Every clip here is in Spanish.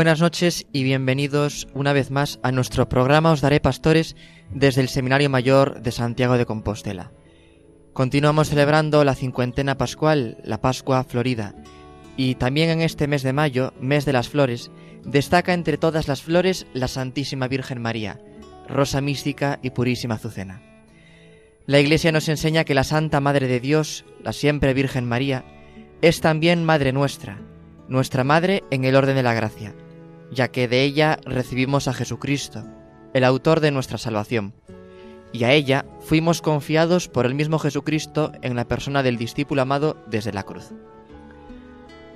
Buenas noches y bienvenidos una vez más a nuestro programa Os Daré Pastores desde el Seminario Mayor de Santiago de Compostela. Continuamos celebrando la cincuentena pascual, la Pascua Florida, y también en este mes de mayo, mes de las flores, destaca entre todas las flores la Santísima Virgen María, rosa mística y purísima azucena. La Iglesia nos enseña que la Santa Madre de Dios, la siempre Virgen María, es también Madre nuestra, nuestra Madre en el orden de la gracia, ya que de ella recibimos a Jesucristo, el autor de nuestra salvación, y a ella fuimos confiados por el mismo Jesucristo en la persona del discípulo amado desde la cruz.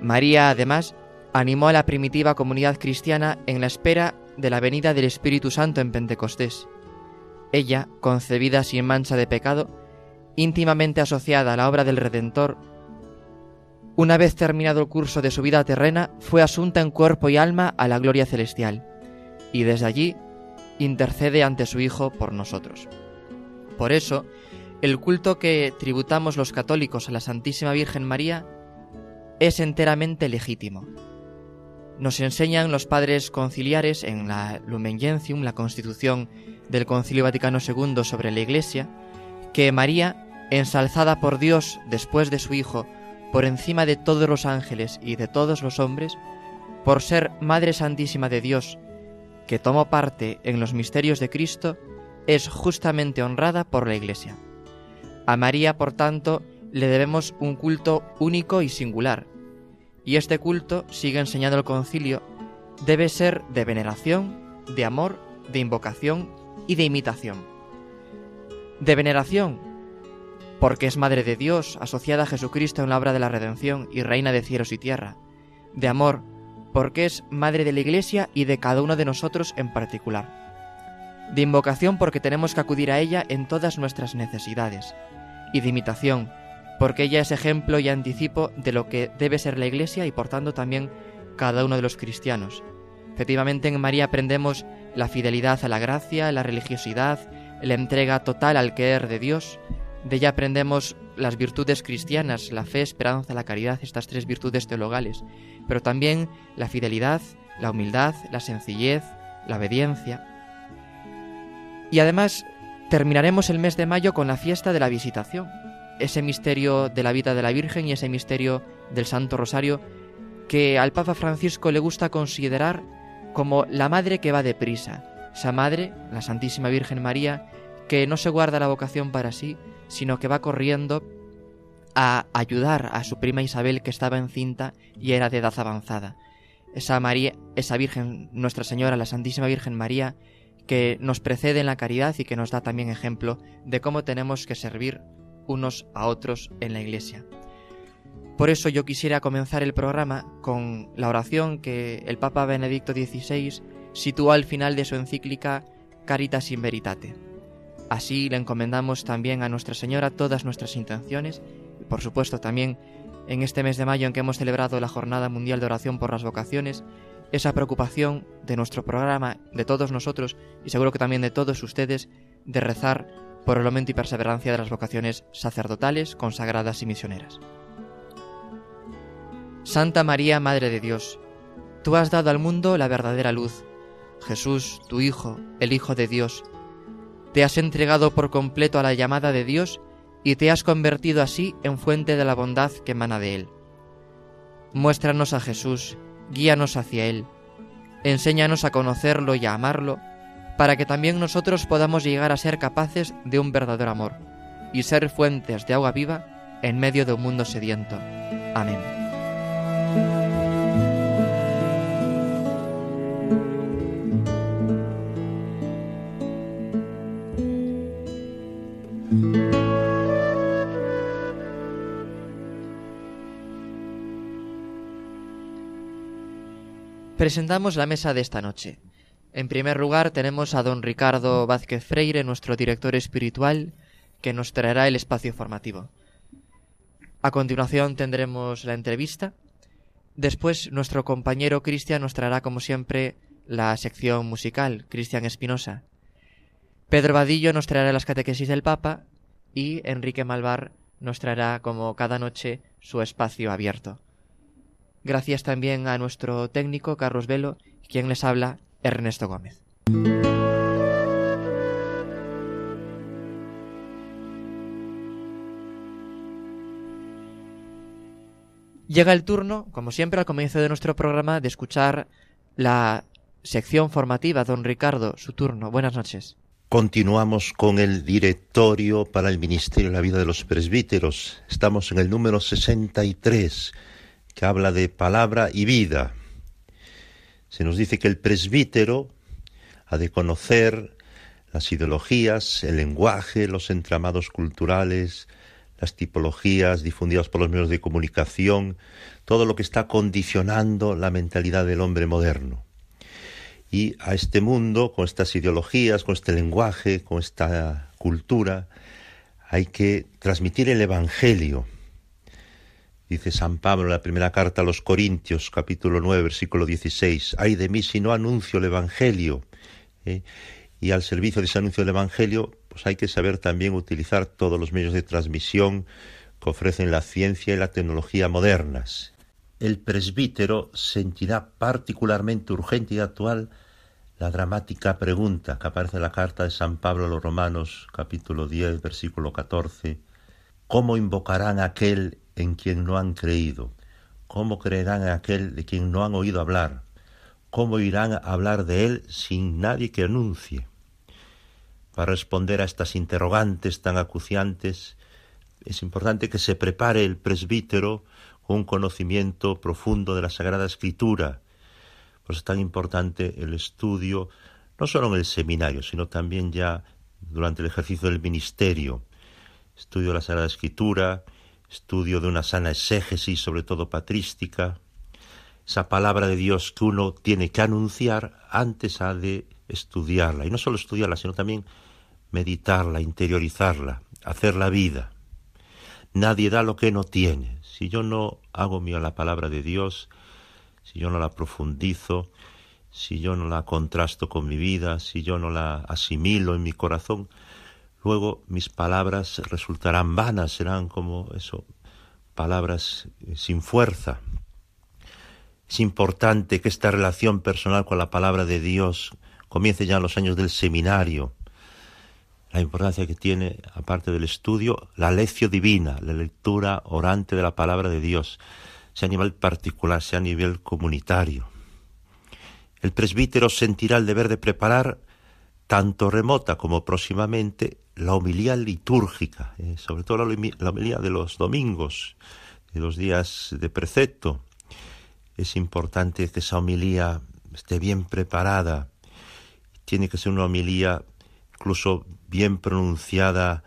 María, además, animó a la primitiva comunidad cristiana en la espera de la venida del Espíritu Santo en Pentecostés. Ella, concebida sin mancha de pecado, íntimamente asociada a la obra del Redentor, una vez terminado el curso de su vida terrena, fue asunta en cuerpo y alma a la gloria celestial, y desde allí intercede ante su Hijo por nosotros. Por eso, el culto que tributamos los católicos a la Santísima Virgen María es enteramente legítimo. Nos enseñan los padres conciliares en la Lumen Gentium, la constitución del Concilio Vaticano II sobre la Iglesia, que María, ensalzada por Dios después de su Hijo, por encima de todos los ángeles y de todos los hombres, por ser Madre Santísima de Dios, que tomó parte en los misterios de Cristo, es justamente honrada por la Iglesia. A María, por tanto, le debemos un culto único y singular, y este culto, sigue enseñando el concilio, debe ser de veneración, de amor, de invocación y de imitación. De veneración, porque es Madre de Dios, asociada a Jesucristo en la obra de la redención y Reina de cielos y tierra, de amor, porque es Madre de la Iglesia y de cada uno de nosotros en particular, de invocación porque tenemos que acudir a ella en todas nuestras necesidades, y de imitación, porque ella es ejemplo y anticipo de lo que debe ser la Iglesia y por tanto también cada uno de los cristianos. Efectivamente en María aprendemos la fidelidad a la gracia, la religiosidad, la entrega total al querer de Dios, de ella aprendemos las virtudes cristianas, la fe, esperanza, la caridad, estas tres virtudes teologales, pero también la fidelidad, la humildad, la sencillez, la obediencia. Y además terminaremos el mes de mayo con la fiesta de la visitación, ese misterio de la vida de la Virgen y ese misterio del Santo Rosario que al Papa Francisco le gusta considerar como la madre que va deprisa, esa madre, la Santísima Virgen María, que no se guarda la vocación para sí, sino que va corriendo a ayudar a su prima Isabel que estaba encinta y era de edad avanzada. Esa María, esa Virgen, Nuestra Señora, la Santísima Virgen María, que nos precede en la caridad y que nos da también ejemplo de cómo tenemos que servir unos a otros en la Iglesia. Por eso yo quisiera comenzar el programa con la oración que el Papa Benedicto XVI situó al final de su encíclica Caritas in Veritate. Así le encomendamos también a Nuestra Señora todas nuestras intenciones y por supuesto también en este mes de mayo en que hemos celebrado la Jornada Mundial de Oración por las Vocaciones, esa preocupación de nuestro programa, de todos nosotros y seguro que también de todos ustedes, de rezar por el aumento y perseverancia de las vocaciones sacerdotales, consagradas y misioneras. Santa María, Madre de Dios, tú has dado al mundo la verdadera luz. Jesús, tu Hijo, el Hijo de Dios, te has entregado por completo a la llamada de Dios y te has convertido así en fuente de la bondad que emana de Él. Muéstranos a Jesús, guíanos hacia Él, enséñanos a conocerlo y a amarlo, para que también nosotros podamos llegar a ser capaces de un verdadero amor y ser fuentes de agua viva en medio de un mundo sediento. Amén. Presentamos la mesa de esta noche. En primer lugar tenemos a don Ricardo Vázquez Freire, nuestro director espiritual, que nos traerá el espacio formativo. A continuación tendremos la entrevista. Después nuestro compañero Cristian nos traerá como siempre la sección musical, Cristian Espinosa. Pedro Vadillo nos traerá las catequesis del Papa y Enrique Malvar nos traerá como cada noche su espacio abierto. Gracias también a nuestro técnico Carlos Velo, quien les habla Ernesto Gómez. Llega el turno, como siempre al comienzo de nuestro programa, de escuchar la sección formativa. Don Ricardo, su turno. Buenas noches. Continuamos con el directorio para el Ministerio de la Vida de los Presbíteros. Estamos en el número 63, que habla de palabra y vida. Se nos dice que el presbítero ha de conocer las ideologías, el lenguaje, los entramados culturales, las tipologías difundidas por los medios de comunicación, todo lo que está condicionando la mentalidad del hombre moderno. Y a este mundo, con estas ideologías, con este lenguaje, con esta cultura, hay que transmitir el Evangelio. Dice San Pablo en la primera carta a los Corintios, capítulo 9, versículo 16, ay de mí si no anuncio el Evangelio. ¿eh? Y al servicio de ese anuncio del Evangelio pues hay que saber también utilizar todos los medios de transmisión que ofrecen la ciencia y la tecnología modernas. El presbítero sentirá particularmente urgente y actual la dramática pregunta que aparece en la carta de San Pablo a los Romanos, capítulo 10, versículo 14. ¿Cómo invocarán aquel en quien no han creído? ¿Cómo creerán en aquel de quien no han oído hablar? ¿Cómo irán a hablar de él sin nadie que anuncie? Para responder a estas interrogantes tan acuciantes, es importante que se prepare el presbítero con un conocimiento profundo de la Sagrada Escritura. Por eso es tan importante el estudio, no solo en el seminario, sino también ya durante el ejercicio del ministerio. Estudio de la Sagrada Escritura, estudio de una sana exégesis, sobre todo patrística. Esa palabra de Dios que uno tiene que anunciar antes ha de estudiarla. Y no solo estudiarla, sino también meditarla, interiorizarla, hacer la vida. Nadie da lo que no tiene. Si yo no hago mía la palabra de Dios, si yo no la profundizo, si yo no la contrasto con mi vida, si yo no la asimilo en mi corazón, luego mis palabras resultarán vanas, serán como eso, palabras eh, sin fuerza. Es importante que esta relación personal con la palabra de Dios comience ya en los años del seminario, la importancia que tiene, aparte del estudio, la lección divina, la lectura orante de la palabra de Dios, sea a nivel particular, sea a nivel comunitario. El presbítero sentirá el deber de preparar, tanto remota como próximamente, la homilía litúrgica, eh, sobre todo la, homilía de los domingos, de los días de precepto. Es importante que esa homilía esté bien preparada. Tiene que ser una homilía incluso bien pronunciada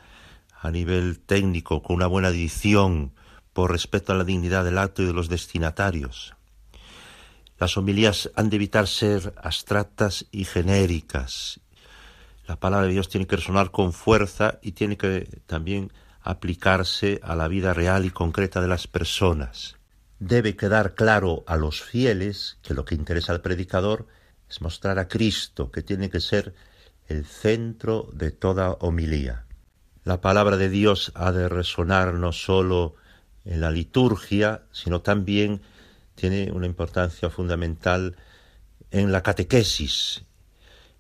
a nivel técnico, con una buena dicción, por respeto a la dignidad del acto y de los destinatarios. Las homilías han de evitar ser abstractas y genéricas. La palabra de Dios tiene que resonar con fuerza y tiene que también aplicarse a la vida real y concreta de las personas. Debe quedar claro a los fieles que lo que interesa al predicador es mostrar a Cristo, que tiene que ser el centro de toda homilía. La palabra de Dios ha de resonar no sólo en la liturgia, sino también tiene una importancia fundamental en la catequesis.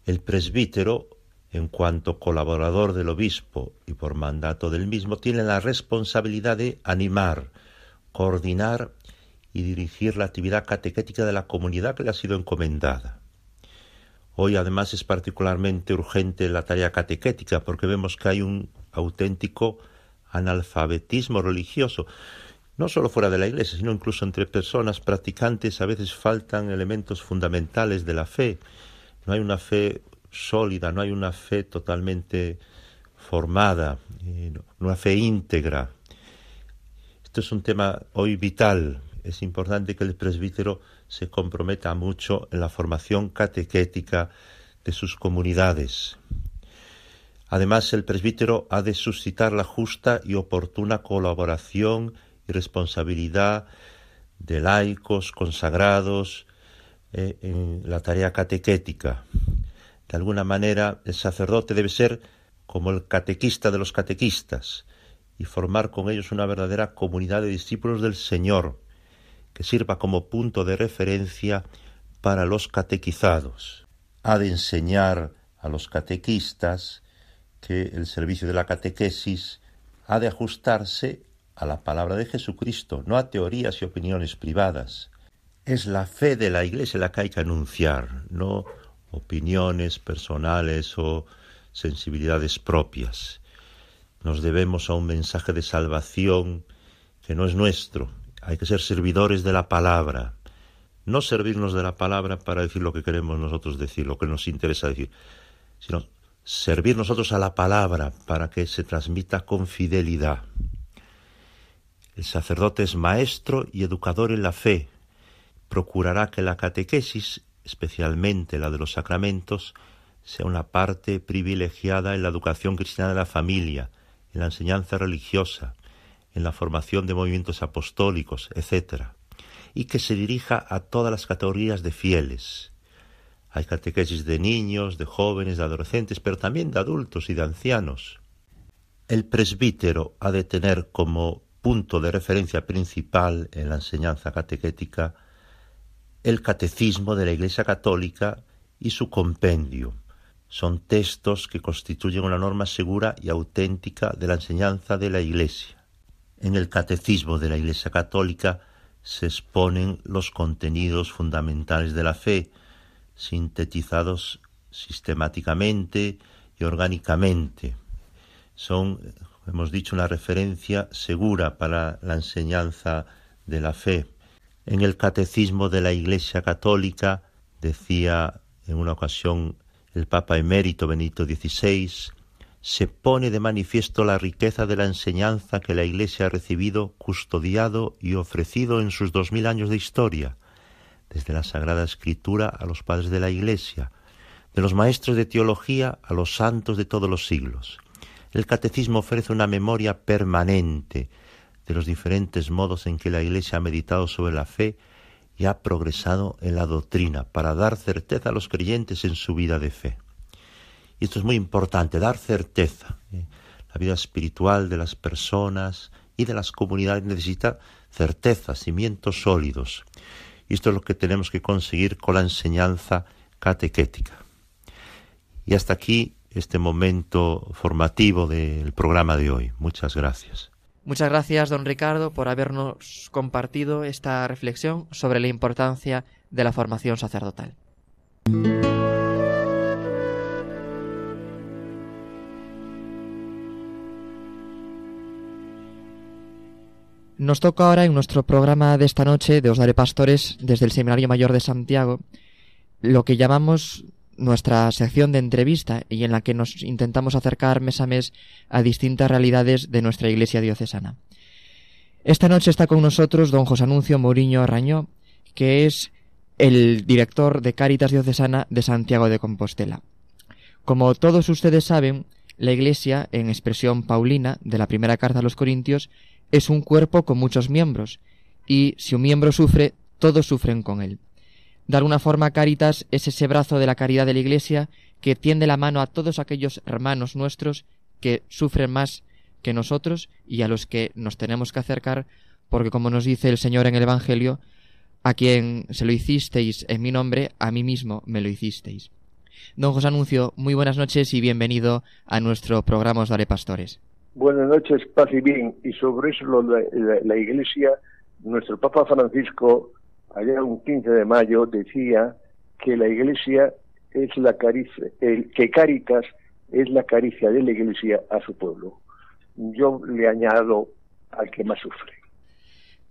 El presbítero, en cuanto colaborador del obispo y por mandato del mismo, tiene la responsabilidad de animar, coordinar y dirigir la actividad catequética de la comunidad que le ha sido encomendada. Hoy además es particularmente urgente la tarea catequética porque vemos que hay un auténtico analfabetismo religioso. No solo fuera de la iglesia, sino incluso entre personas practicantes a veces faltan elementos fundamentales de la fe. No hay una fe sólida, no hay una fe totalmente formada, una fe íntegra. Esto es un tema hoy vital es importante que el presbítero se comprometa mucho en la formación catequética de sus comunidades. Además, el presbítero ha de suscitar la justa y oportuna colaboración y responsabilidad de laicos consagrados eh, en la tarea catequética. De alguna manera, el sacerdote debe ser como el catequista de los catequistas y formar con ellos una verdadera comunidad de discípulos del Señor, que sirva como punto de referencia para los catequizados. Ha de enseñar a los catequistas que el servicio de la catequesis ha de ajustarse a la palabra de Jesucristo, no a teorías y opiniones privadas. Es la fe de la Iglesia la que hay que anunciar, no opiniones personales o sensibilidades propias. Nos debemos a un mensaje de salvación que no es nuestro. Hay que ser servidores de la palabra. No servirnos de la palabra para decir lo que queremos nosotros decir, lo que nos interesa decir, sino servir nosotros a la palabra para que se transmita con fidelidad. El sacerdote es maestro y educador en la fe. Procurará que la catequesis, especialmente la de los sacramentos, sea una parte privilegiada en la educación cristiana de la familia, en la enseñanza religiosa, en la formación de movimientos apostólicos, etc., y que se dirija a todas las categorías de fieles. Hay catequesis de niños, de jóvenes, de adolescentes, pero también de adultos y de ancianos. El presbítero ha de tener como punto de referencia principal en la enseñanza catequética el catecismo de la Iglesia Católica y su compendio. Son textos que constituyen una norma segura y auténtica de la enseñanza de la Iglesia. En el catecismo de la Iglesia Católica se exponen los contenidos fundamentales de la fe, sintetizados sistemáticamente y orgánicamente. Son hemos dicho, una referencia segura para la enseñanza de la fe. En el Catecismo de la Iglesia Católica decía en una ocasión el Papa emérito Benito XVI, se pone de manifiesto la riqueza de la enseñanza que la Iglesia ha recibido, custodiado y ofrecido en sus dos mil años de historia, desde la Sagrada Escritura a los padres de la Iglesia, de los maestros de teología a los santos de todos los siglos. El catecismo ofrece una memoria permanente de los diferentes modos en que la Iglesia ha meditado sobre la fe y ha progresado en la doctrina para dar certeza a los creyentes en su vida de fe. Y esto es muy importante, dar certeza. ¿eh? La vida espiritual de las personas y de las comunidades necesita certeza, cimientos sólidos. Y esto es lo que tenemos que conseguir con la enseñanza catequética. Y hasta aquí este momento formativo del programa de hoy. Muchas gracias. Muchas gracias, don Ricardo, por habernos compartido esta reflexión sobre la importancia de la formación sacerdotal. Nos toca ahora en nuestro programa de esta noche de Os Daré Pastores desde el Seminario Mayor de Santiago lo que llamamos nuestra sección de entrevista y en la que nos intentamos acercar mes a mes a distintas realidades de nuestra iglesia diocesana. Esta noche está con nosotros don José Anuncio Mourinho Arañó, que es el director de Cáritas Diocesana de Santiago de Compostela. Como todos ustedes saben, la Iglesia, en expresión paulina de la primera carta a los Corintios, es un cuerpo con muchos miembros, y si un miembro sufre, todos sufren con él. De alguna forma, Caritas es ese brazo de la caridad de la Iglesia que tiende la mano a todos aquellos hermanos nuestros que sufren más que nosotros y a los que nos tenemos que acercar, porque como nos dice el Señor en el Evangelio, a quien se lo hicisteis en mi nombre, a mí mismo me lo hicisteis. Don José Anuncio, muy buenas noches y bienvenido a nuestro programa Os Daré Pastores. Buenas noches, paz y bien. Y sobre eso la, la Iglesia, nuestro Papa Francisco allá un 15 de mayo, decía que la Iglesia es la caricia, que Caritas es la caricia de la Iglesia a su pueblo. Yo le añado al que más sufre.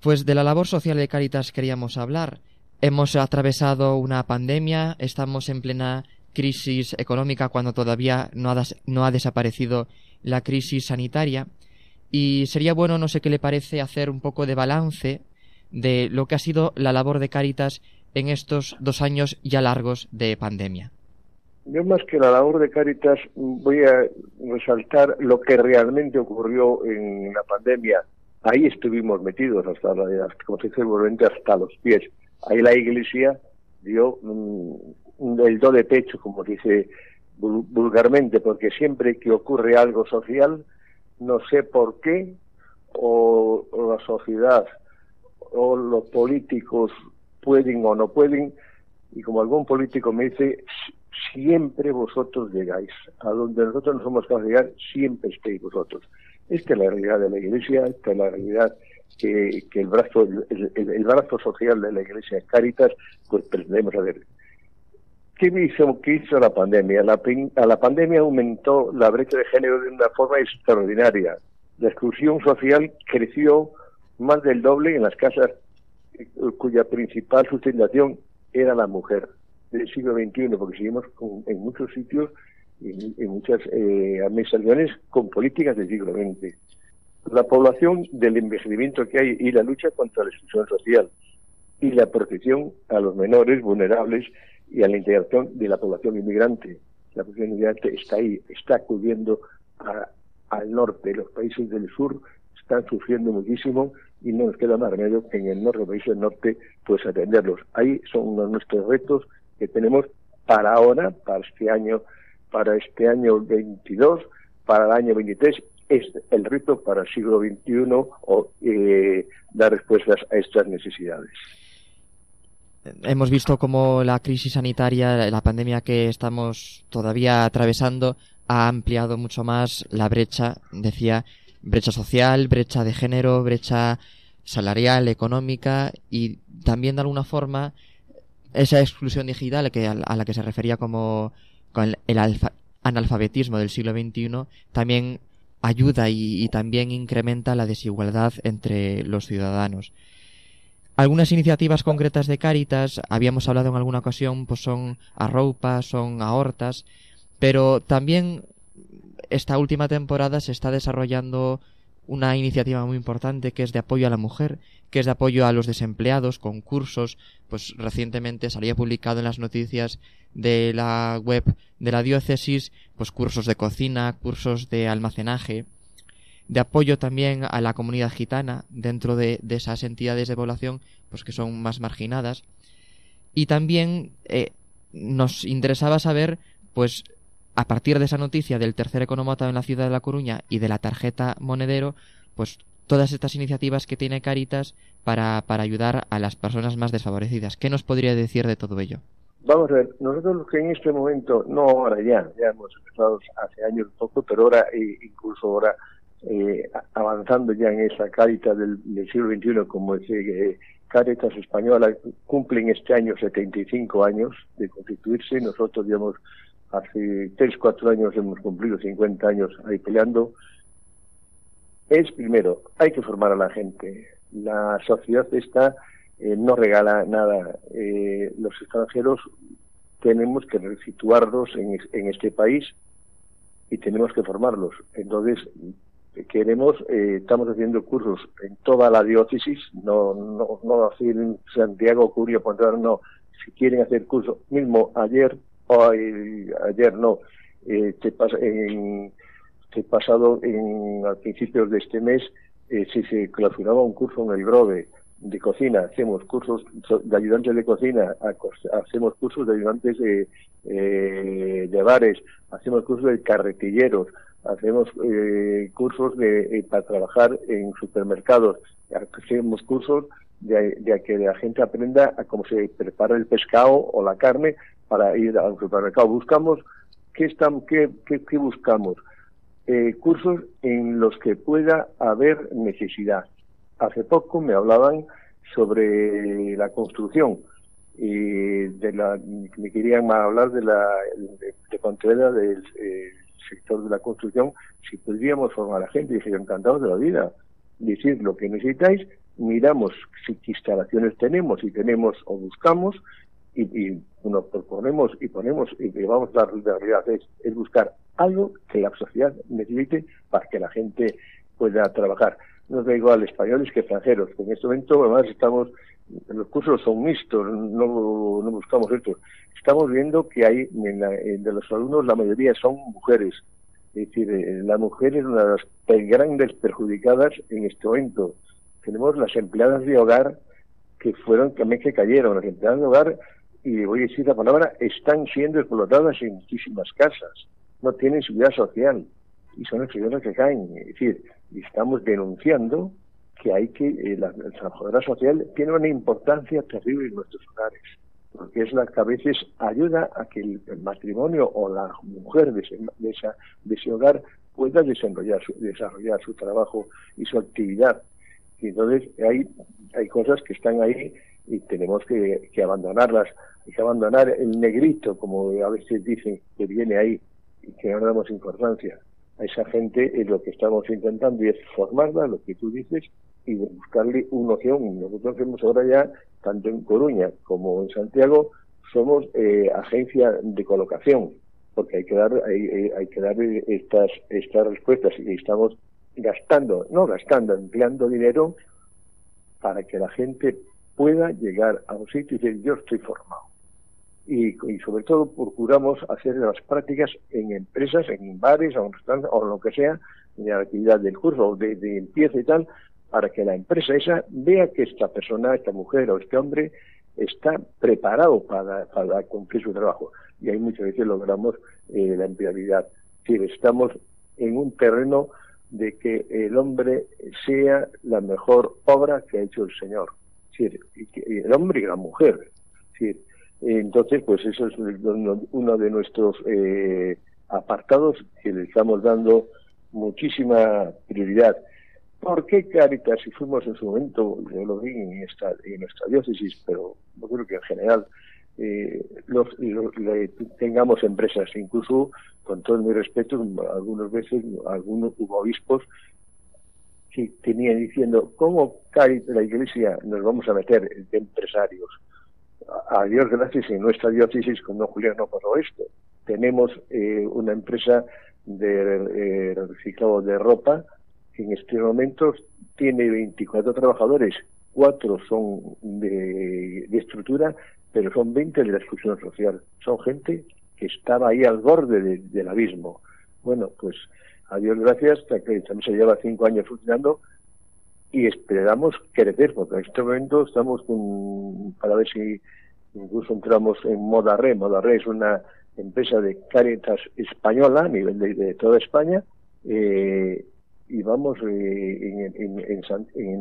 Pues de la labor social de Caritas queríamos hablar. Hemos atravesado una pandemia, estamos en plena crisis económica cuando todavía no ha, no ha desaparecido la crisis sanitaria y sería bueno, no sé qué le parece, hacer un poco de balance de lo que ha sido la labor de Cáritas en estos dos años ya largos de pandemia. Yo más que la labor de Cáritas voy a resaltar lo que realmente ocurrió en la pandemia. Ahí estuvimos metidos hasta, como se dice hasta los pies. Ahí la Iglesia dio el do de pecho, como dice vulgarmente, porque siempre que ocurre algo social, no sé por qué, o, la sociedad o los políticos pueden o no pueden, y como algún político me dice, siempre vosotros llegáis. A donde nosotros no somos capaces de llegar, siempre estéis vosotros. Esta es la realidad de la Iglesia, esta es la realidad que, el brazo el, brazo social de la Iglesia Caritas, pues pretendemos saber. ¿Qué hizo, qué hizo la pandemia? La, a la pandemia aumentó la brecha de género de una forma extraordinaria. La exclusión social creció más del doble en las casas eh, cuya principal sustentación era la mujer del siglo XXI, porque seguimos en muchos sitios, en muchas eh, administraciones, con políticas del siglo XX. La población del envejecimiento que hay y la lucha contra la exclusión social y la protección a los menores vulnerables y a la integración de la población inmigrante. La población inmigrante está ahí, está acudiendo a, al norte. Los países del sur están sufriendo muchísimo y no nos queda más remedio que en el norte, países del norte, pues atenderlos. Ahí son nuestros retos que tenemos para ahora, para este año, para este año 22, para el año 23 es el reto para el siglo XXI o eh, dar respuestas a estas necesidades. Hemos visto cómo la crisis sanitaria, la pandemia que estamos todavía atravesando, ha ampliado mucho más la brecha, decía, brecha social, brecha de género, brecha salarial, económica y también de alguna forma esa exclusión digital que, a, la que se refería como con el, analfabetismo del siglo XXI también ayuda y, también incrementa la desigualdad entre los ciudadanos. Algunas iniciativas concretas de Cáritas, habíamos hablado en alguna ocasión, pues son a son ahortas, pero también esta última temporada se está desarrollando una iniciativa muy importante que es de apoyo a la mujer, que es de apoyo a los desempleados, con cursos, pues recientemente salía publicado en las noticias de la web de la diócesis, pues cursos de cocina, cursos de almacenaje, de apoyo también a la comunidad gitana dentro de, esas entidades de población, pues que son más marginadas. Y también eh, nos interesaba saber, pues, a partir de esa noticia del tercer economata en la ciudad de La Coruña y de la tarjeta monedero, pues todas estas iniciativas que tiene Caritas para, para ayudar a las personas más desfavorecidas. ¿Qué nos podría decir de todo ello? Vamos a ver, nosotros que en este momento, no ahora ya, ya hemos empezado hace años un poco, pero ahora e incluso ahora eh, avanzando ya en esa Caritas del, siglo XXI, como dice eh, Caritas Española, cumplen este año 75 años de constituirse. Nosotros, digamos, hace 3, 4 años hemos cumplido 50 años ahí peleando, es primero, hay que formar a la gente. La sociedad esta eh, no regala nada. Eh, los extranjeros tenemos que situarlos en, en, este país y tenemos que formarlos. Entonces, queremos, eh, estamos haciendo cursos en toda la diócesis, no, no, no así en Santiago, Curio, Pontevedra, no. Si quieren hacer curso, mismo ayer hoy, ayer no, eh, pasado en, a principios de este mes eh, se clausuraba un curso en el Grove de cocina, hacemos cursos de ayudantes de cocina, hacemos cursos de ayudantes de, eh, de bares, hacemos cursos de carretilleros, hacemos eh, cursos de, eh, para trabajar en supermercados, hacemos cursos de, que la gente aprenda a cómo se prepara el pescado o la carne para ir al supermercado. Buscamos, ¿qué, estamos, qué, qué, buscamos? Eh, cursos en los que pueda haber necesidad. Hace poco me hablaban sobre la construcción y de la me querían hablar de la de, de del eh, sector de la construcción si podríamos formar a la gente dije encantados de la vida decir lo que necesitáis miramos si instalaciones tenemos, y tenemos o buscamos, y, y nos proponemos y ponemos y vamos a la realidad es, buscar algo que la sociedad necesite para que la gente pueda trabajar. nos da igual españoles que extranjeros. En este momento, además, estamos, los cursos son mixtos, no, no buscamos esto. Estamos viendo que hay, de los alumnos, la mayoría son mujeres. Es decir, eh, la mujer es una de las grandes perjudicadas en este momento. Tenemos las empleadas de hogar que fueron también que cayeron. Las empleadas de hogar, y voy a decir la palabra, están siendo explotadas en muchísimas casas. No tienen seguridad social y son las primeras que caen. Es decir, estamos denunciando que hay que, eh, la, trabajadora social tiene una importancia terrible en nuestros hogares, porque es la que a veces ayuda a que el, matrimonio o la mujer de ese, de, esa, de ese hogar pueda desarrollar su, desarrollar su trabajo y su actividad. Y entonces hay, hay cosas que están ahí y tenemos que abandonarlas. Que abandonar el negrito, como a veces dicen, que viene ahí y que no damos importancia a esa gente es lo que estamos intentando y es formarla, lo que tú dices, y buscarle una opción. Nosotros hemos ahora ya, tanto en Coruña como en Santiago, somos eh, agencia de colocación, porque hay que dar, hay, hay que dar estas, estas respuestas y estamos gastando, no gastando, empleando dinero para que la gente pueda llegar a un sitio y decir yo estoy formado y, sobre todo procuramos hacer las prácticas en empresas, en bares o, o lo que sea, de la actividad del curso o de, limpieza y tal, para que la empresa esa vea que esta persona, esta mujer o este hombre está preparado para, cumplir su trabajo. Y ahí muchas veces logramos eh, la empleabilidad. Es decir, estamos en un terreno de que el hombre sea la mejor obra que ha hecho el Señor. Es decir, el hombre y la mujer. Es entonces, pues eso es uno de nuestros eh, apartados que le estamos dando muchísima prioridad. ¿Por qué Caritas, si fuimos en su momento, yo lo vi en, esta, en nuestra diócesis, pero yo creo que en general eh, los, tengamos empresas, incluso con todo mi respeto, algunas veces algunos obispos que tenían diciendo, ¿cómo Caritas, la Iglesia, nos vamos a meter de empresarios? A Dios gracias, en nuestra diócesis con don Julián no pasó esto. Tenemos eh, una empresa de eh, reciclado de ropa que en este momento tiene 24 trabajadores, cuatro son de, estructura, pero son 20 de la exclusión social. Son gente que estaba ahí al borde del abismo. Bueno, pues a Dios gracias, también se lleva cinco años funcionando, y esperamos crecer, porque en este momento estamos con, para ver si incluso entramos en Moda Re. Moda Re es una empresa de Caritas española a nivel de, toda España. Eh, y vamos eh, en, en, en,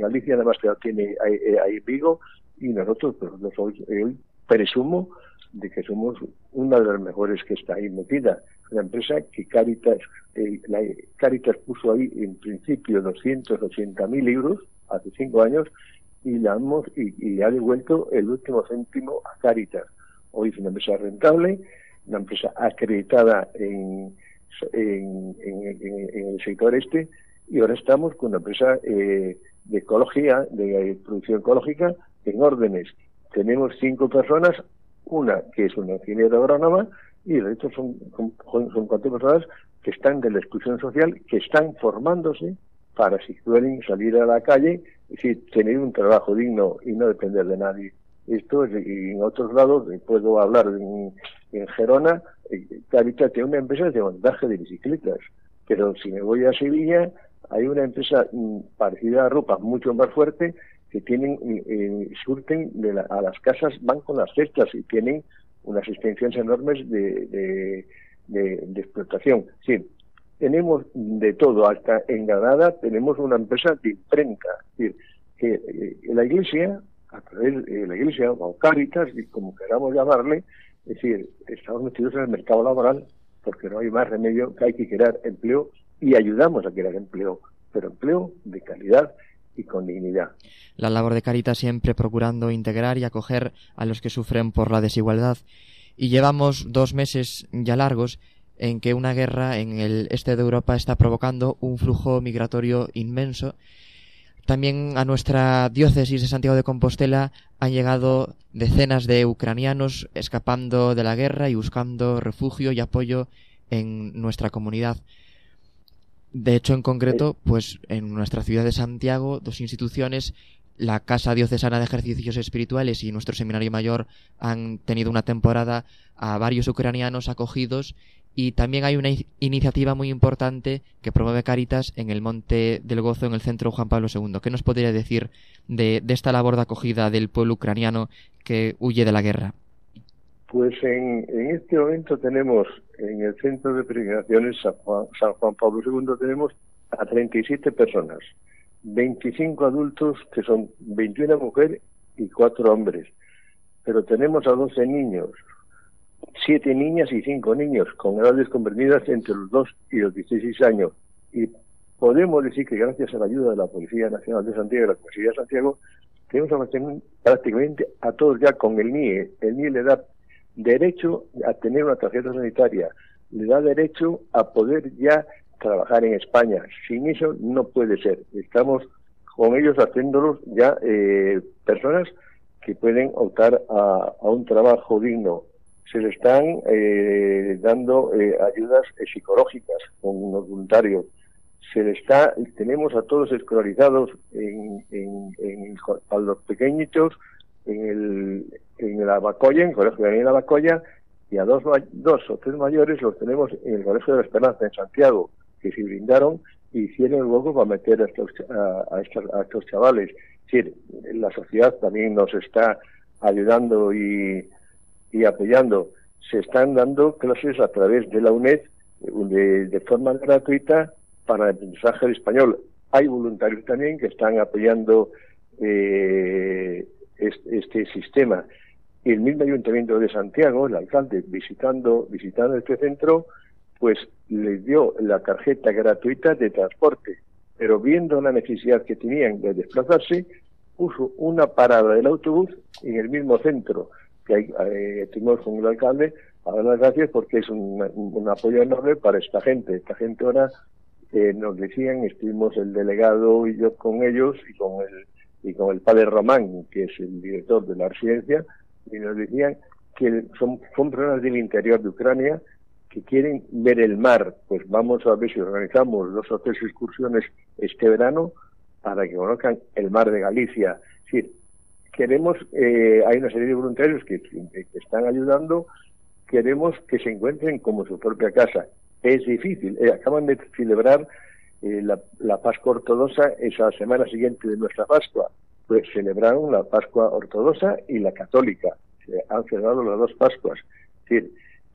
Galicia, además que tiene ahí, Vigo, y nosotros, pues, hoy, presumo de que somos una de las mejores que está ahí metida. Una empresa que Caritas, eh, la, Caritas puso ahí en principio 280.000 euros hace cinco años y la hemos y, ha devuelto el último céntimo a Caritas. Hoy es una empresa rentable, una empresa acreditada en, en, el sector este y ahora estamos con una empresa eh, de ecología, de producción ecológica en órdenes. Tenemos cinco personas, una que es una ingeniera agrónoma y el resto son, son, son personas que están de la exclusión social, que están formándose para si pueden salir a la calle, es decir, tener un trabajo digno y no depender de nadie. Esto es, y en otros lados, eh, puedo hablar en, en Gerona, eh, Caritas tiene una empresa de montaje de bicicletas, pero si me voy a Sevilla, hay una empresa mm, parecida a Ropa, mucho más fuerte, que tienen, eh, surten de a las casas, van con las cestas y tienen unas extensiones enormes de, de, explotación. Sí, tenemos de todo, hasta en Granada tenemos una empresa de imprenta, es decir, que eh, la Iglesia, a través la Iglesia, o Cáritas, como queramos llamarle, es decir, estamos metidos en el mercado laboral porque no hay más remedio que hay que crear empleo y ayudamos a crear empleo, pero empleo de calidad La labor de Caritas siempre procurando integrar y acoger a los que sufren por la desigualdad. Y llevamos dos meses ya largos en que una guerra en el este de Europa está provocando un flujo migratorio inmenso. También a nuestra diócesis de Santiago de Compostela han llegado decenas de ucranianos escapando de la guerra y buscando refugio y apoyo en nuestra comunidad. De hecho, en concreto, pues en nuestra ciudad de Santiago, dos instituciones, la Casa Diocesana de Ejercicios Espirituales y nuestro Seminario Mayor han tenido una temporada a varios ucranianos acogidos y también hay una iniciativa muy importante que promueve Caritas en el Monte del Gozo, en el centro Juan Pablo II. ¿Qué nos podría decir de, esta labor de acogida del pueblo ucraniano que huye de la guerra? Pues en, este momento tenemos en el centro de peregrinaciones San Juan, San Juan Pablo II tenemos a 37 personas, 25 adultos que son 21 mujeres y 4 hombres, pero tenemos a 12 niños, siete niñas y cinco niños con edades comprendidas entre los 2 y los 16 años. Y podemos decir que gracias a la ayuda de la Policía Nacional de Santiago y la Policía de Santiago, tenemos prácticamente a todos ya con el NIE. El NIE le da derecho a tener una tarjeta sanitaria, le da derecho a poder ya trabajar en España. Sin eso no puede ser. Estamos con ellos haciéndolos ya eh, personas que pueden optar a un trabajo digno se le están eh, dando eh, ayudas psicológicas con unos voluntarios. Se le está, tenemos a todos escolarizados en, en, a los pequeñitos en el en la Bacoya, en el Colegio de la Bacoya, y a dos, dos o tres mayores los tenemos en el Colegio de la Esperanza en Santiago, que se brindaron y hicieron el hueco para meter a estos, a, estos, a estos chavales. La sociedad también nos está ayudando y, y apoyando. Se están dando clases a través de la UNED de, forma gratuita para el aprendizaje de español. Hay voluntarios también que están apoyando eh, este, sistema. Y el mismo Ayuntamiento de Santiago, el alcalde, visitando, visitando este centro, pues les dio la tarjeta gratuita de transporte, pero viendo la necesidad que tenían de desplazarse, puso una parada del autobús en el mismo centro que hay, eh, tuvimos con el alcalde a dar las gracias porque es un, un apoyo enorme para esta gente. Esta gente ahora eh, nos decían, estuvimos el delegado y yo con ellos y con el y con el padre Román, que es el director de la residencia, y nos decían que son, son personas del interior de Ucrania que quieren ver el mar, pues vamos a ver si organizamos dos o tres excursiones este verano para que conozcan el mar de Galicia. Es decir, queremos, eh, hay una serie de voluntarios que, están ayudando, queremos que se encuentren como su propia casa. Es difícil, eh, acaban de celebrar eh, la, la, Pascua Ortodoxa esa semana siguiente de nuestra Pascua, pues celebraron la Pascua Ortodoxa y la Católica, se han celebrado las dos Pascuas.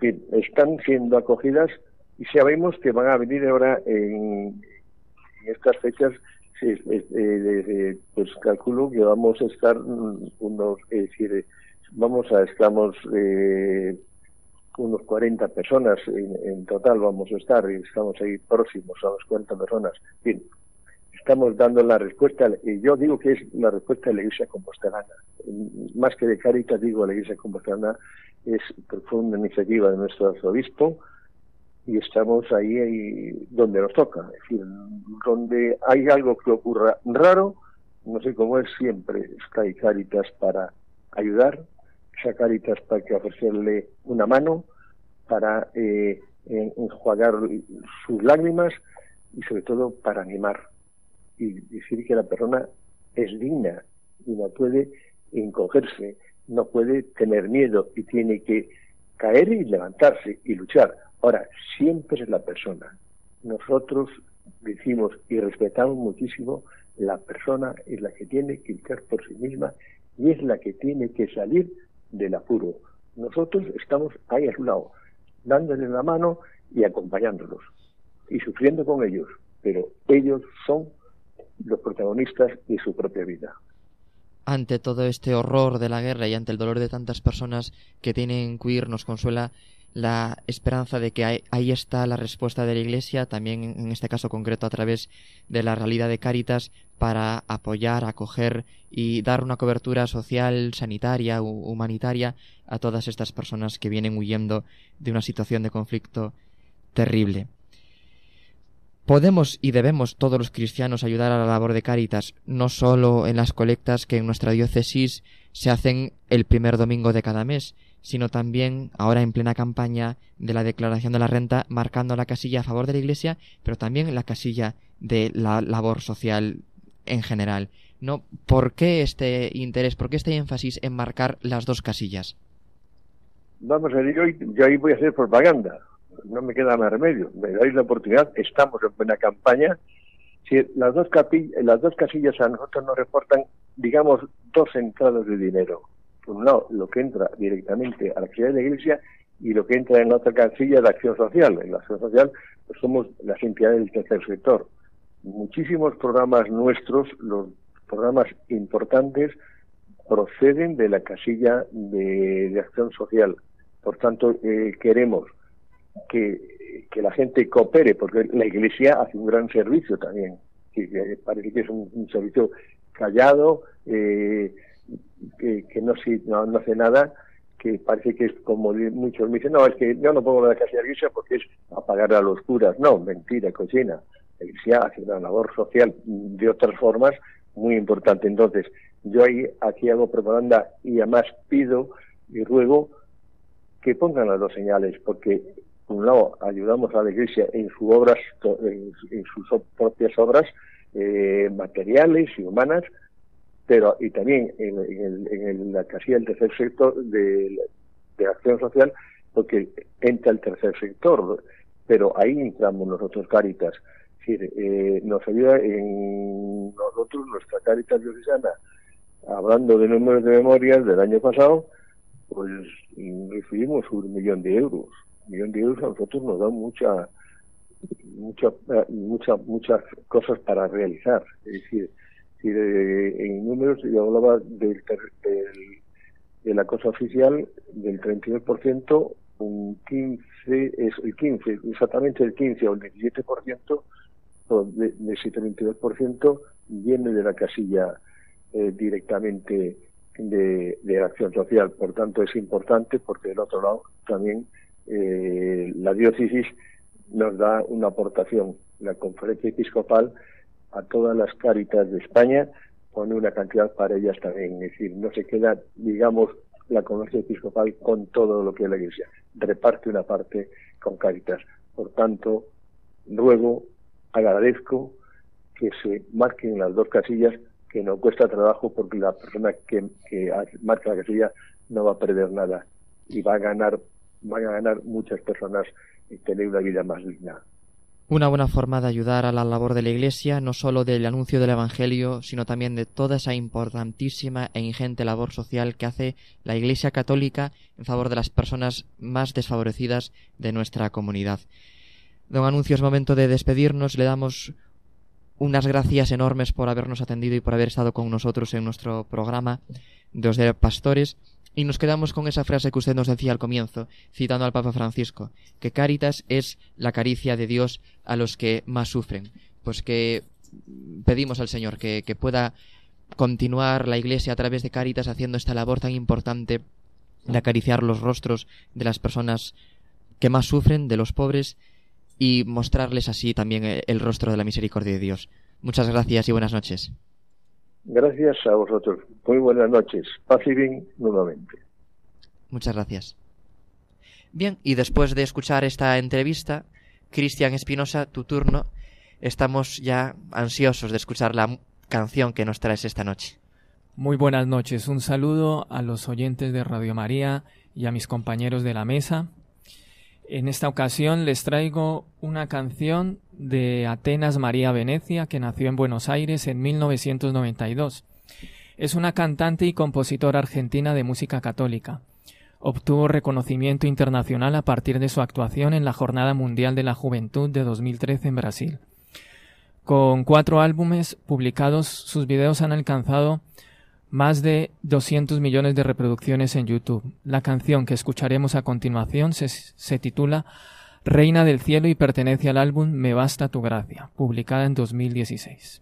Están siendo acogidas y sabemos que van a venir ahora en estas fechas eh, pues calculo que vamos a estar unos, es decir, vamos a, estamos eh, unos 40 personas en, total vamos a estar y estamos ahí próximos a las 40 personas. Bien, estamos dando la respuesta, y yo digo que es la respuesta de la Iglesia Compostelana. Más que de Caritas, digo, la Iglesia Compostelana es profunda iniciativa de nuestro arzobispo, y estamos ahí, donde nos toca, es decir, donde hay algo que ocurra raro, no sé cómo es siempre, está ahí Caritas para ayudar, esa Caritas para que ofrecerle una mano, para eh, enjuagar sus lágrimas y sobre todo para animar y decir que la persona es digna y no puede encogerse, no puede tener miedo y tiene que caer y levantarse y luchar Ahora, siempre es la persona. Nosotros decimos y respetamos muchísimo la persona es la que tiene que luchar por sí misma y es la que tiene que salir del apuro. Nosotros estamos ahí a su lado, dándoles la mano y acompañándolos y sufriendo con ellos, pero ellos son los protagonistas de su propia vida. Ante todo este horror de la guerra y ante el dolor de tantas personas que tienen que huir, nos consuela la esperanza de que ahí está la respuesta de la Iglesia, también en este caso concreto a través de la realidad de Cáritas, para apoyar, acoger y dar una cobertura social, sanitaria, humanitaria a todas estas personas que vienen huyendo de una situación de conflicto terrible. Podemos y debemos todos los cristianos ayudar a la labor de Cáritas, no solo en las colectas que en nuestra diócesis se hacen el primer domingo de cada mes, sino también ahora en plena campaña de la declaración de la renta, marcando la casilla a favor de la Iglesia, pero también la casilla de la labor social en general. ¿No? ¿Por qué este interés, por qué este énfasis en marcar las dos casillas? Vamos a ver, yo, ahí voy a hacer propaganda, no me queda más remedio, me dais la oportunidad, estamos en buena campaña. Si las dos, las dos casillas a nosotros nos reportan, digamos, dos entradas de dinero por un lado, lo que entra directamente a la actividad de la Iglesia y lo que entra en la otra casilla de acción social. En la acción social pues somos las entidades del tercer sector. Muchísimos programas nuestros, los programas importantes, proceden de la casilla de, acción social. Por tanto, eh, queremos que, que, la gente coopere, porque la Iglesia hace un gran servicio también. Que, parece que es un, servicio callado, eh, que, no, no, hace nada, que parece que es como muchos me dicen, no, es que yo no pongo la casa de la iglesia porque es apagar a los curas. No, mentira, cocina. La iglesia hace una labor social de otras formas muy importante. Entonces, yo ahí aquí hago propaganda y además pido y ruego que pongan las dos señales, porque por un lado ayudamos a la iglesia en sus obras, en, sus propias obras eh, materiales y humanas, pero y también en, la casilla del tercer sector de, acción social, porque entra el tercer sector, pero ahí entramos nosotros Caritas. Eh, nos ayuda en nosotros, nuestra Caritas diocesana, hablando de números de memorias del año pasado, pues recibimos un millón de euros. Millón de euros a nosotros nos da mucha, mucha, mucha, muchas cosas para realizar. Es decir, en números yo hablaba del, de la cosa oficial del 32%, un 15, es el 15, exactamente el 15 o el 17% de, de ese 32% viene de la casilla eh, directamente de, de, acción social. Por tanto, es importante porque del otro lado también eh, la diócesis nos da una aportación. La conferencia episcopal a todas las cáritas de España, pone una cantidad para ellas también. Es decir, no se queda, digamos, la comercio episcopal con todo lo que es la Iglesia. Reparte una parte con cáritas. Por tanto, luego agradezco que se marquen las dos casillas, que no cuesta trabajo porque la persona que, que marca la casilla no va a perder nada y va a ganar, van a ganar muchas personas y tener una vida más digna. Una buena forma de ayudar a la labor de la Iglesia, no solo del anuncio del Evangelio, sino también de toda esa importantísima e ingente labor social que hace la Iglesia Católica en favor de las personas más desfavorecidas de nuestra comunidad. Don Anuncio, es momento de despedirnos. Le damos unas gracias enormes por habernos atendido y por haber estado con nosotros en nuestro programa de los pastores. Y nos quedamos con esa frase que usted nos decía al comienzo, citando al Papa Francisco, que Caritas es la caricia de Dios a los que más sufren. Pues que pedimos al Señor que, que pueda continuar la Iglesia a través de Caritas haciendo esta labor tan importante de acariciar los rostros de las personas que más sufren, de los pobres, y mostrarles así también el rostro de la misericordia de Dios. Muchas gracias y buenas noches. Gracias a vosotros. Muy buenas noches. Paz y bien nuevamente. Muchas gracias. Bien, y después de escuchar esta entrevista, Cristian Espinosa, tu turno. Estamos ya ansiosos de escuchar la canción que nos traes esta noche. Muy buenas noches. Un saludo a los oyentes de Radio María y a mis compañeros de la mesa. En esta ocasión les traigo una canción de Atenas María Venecia, que nació en Buenos Aires en 1992. Es una cantante y compositora argentina de música católica. Obtuvo reconocimiento internacional a partir de su actuación en la Jornada Mundial de la Juventud de 2013 en Brasil. Con cuatro álbumes publicados, sus videos han alcanzado más de 200 millones de reproducciones en YouTube. La canción que escucharemos a continuación se, se, titula Reina del Cielo y pertenece al álbum Me Basta Tu Gracia, publicada en 2016.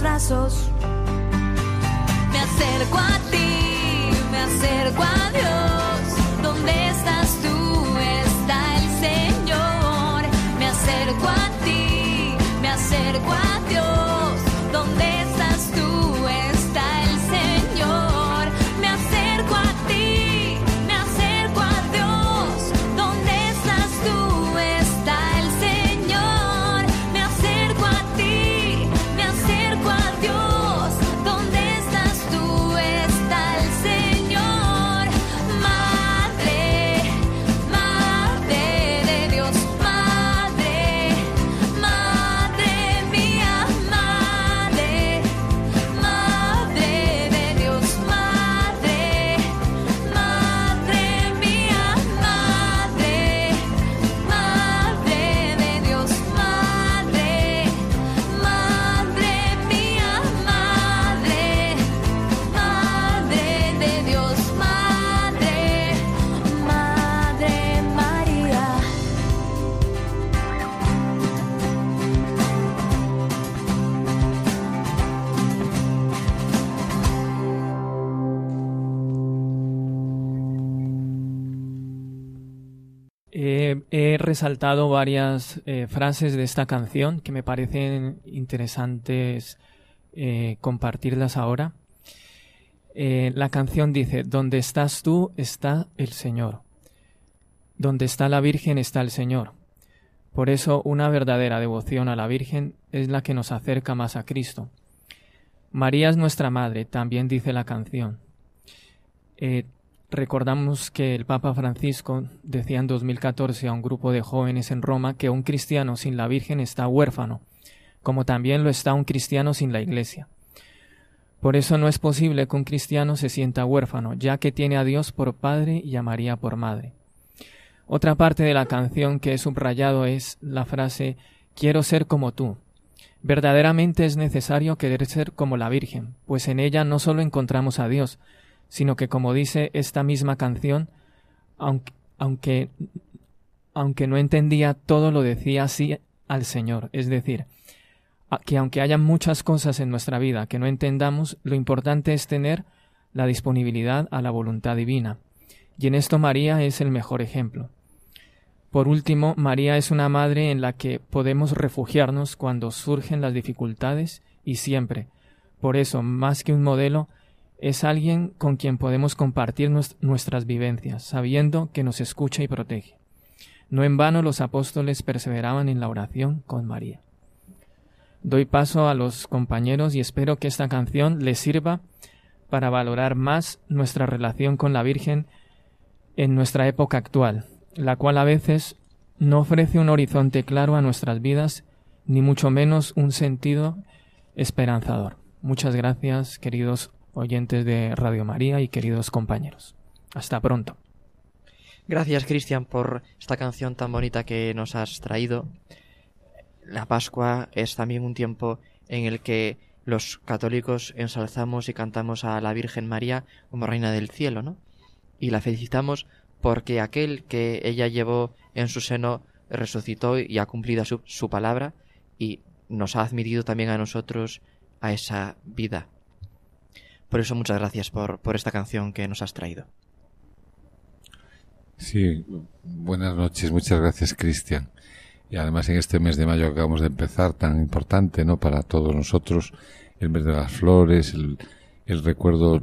Brazos. Me acerco a ti, me acerco a Dios. He resaltado varias eh, frases de esta canción que me parecen interesantes eh, compartirlas ahora. Eh, la canción dice, donde estás tú está el Señor. Donde está la Virgen está el Señor. Por eso una verdadera devoción a la Virgen es la que nos acerca más a Cristo. María es nuestra Madre, también dice la canción. Recordamos que el Papa Francisco decía en 2014 a un grupo de jóvenes en Roma que un cristiano sin la Virgen está huérfano, como también lo está un cristiano sin la Iglesia. Por eso no es posible que un cristiano se sienta huérfano, ya que tiene a Dios por Padre y a María por Madre. Otra parte de la canción que he subrayado es la frase Quiero ser como tú. Verdaderamente es necesario querer ser como la Virgen, pues en ella no solo encontramos a Dios, sino que como dice esta misma canción, aunque, aunque, aunque no entendía todo lo decía así al Señor, es decir, que aunque haya muchas cosas en nuestra vida que no entendamos, lo importante es tener la disponibilidad a la voluntad divina. Y en esto María es el mejor ejemplo. Por último, María es una madre en la que podemos refugiarnos cuando surgen las dificultades y siempre. Por eso, más que un modelo, es alguien con quien podemos compartir nuestras vivencias, sabiendo que nos escucha y protege. No en vano los apóstoles perseveraban en la oración con María. Doy paso a los compañeros y espero que esta canción les sirva para valorar más nuestra relación con la Virgen en nuestra época actual, la cual a veces no ofrece un horizonte claro a nuestras vidas, ni mucho menos un sentido esperanzador. Muchas gracias, queridos oyentes de Radio María y queridos compañeros. Hasta pronto. Gracias, Cristian, por esta canción tan bonita que nos has traído. La Pascua es también un tiempo en el que los católicos ensalzamos y cantamos a la Virgen María como Reina del Cielo, ¿no? Y la felicitamos porque aquel que ella llevó en su seno resucitó y ha cumplido su, su palabra y nos ha admitido también a nosotros a esa vida. Por eso muchas gracias por, por esta canción que nos has traído. Sí, buenas noches, muchas gracias Cristian. Y además en este mes de mayo que acabamos de empezar, tan importante, ¿no? Para todos nosotros, el mes de las flores, el, el recuerdo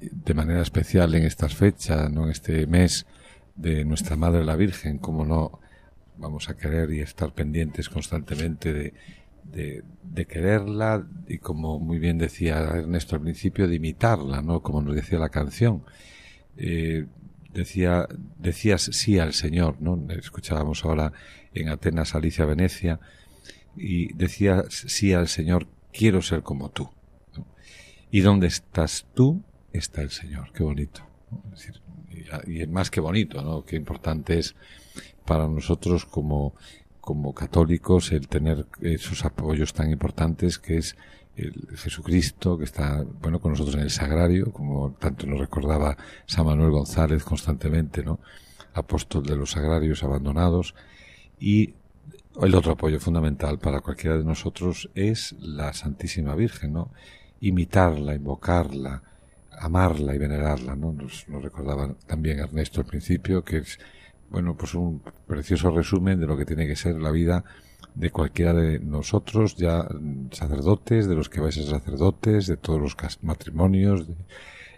de manera especial en estas fechas, ¿no? En este mes de nuestra Madre la Virgen, como no vamos a querer y estar pendientes constantemente de, de, quererla y como muy bien decía Ernesto al principio, de imitarla, ¿no? Como nos decía la canción. Eh, decía, decías sí al Señor, ¿no? Escuchábamos ahora en Atenas, Alicia, Venecia, y decía sí al Señor, quiero ser como tú. Y donde estás tú, está el Señor. Qué bonito. Es y, y más que bonito, ¿no? Qué importante es para nosotros como, como católicos el tener esos apoyos tan importantes que es el Jesucristo que está bueno con nosotros en el sagrario como tanto nos recordaba San Manuel González constantemente no apóstol de los sagrarios abandonados. Y el otro apoyo fundamental para cualquiera de nosotros es la Santísima Virgen no imitarla invocarla amarla y venerarla no nos, nos recordaba también Ernesto al principio que es bueno pues un precioso resumen de lo que tiene que ser la vida de cualquiera de nosotros, ya sacerdotes, de los que vais a ser sacerdotes, de todos los matrimonios, de,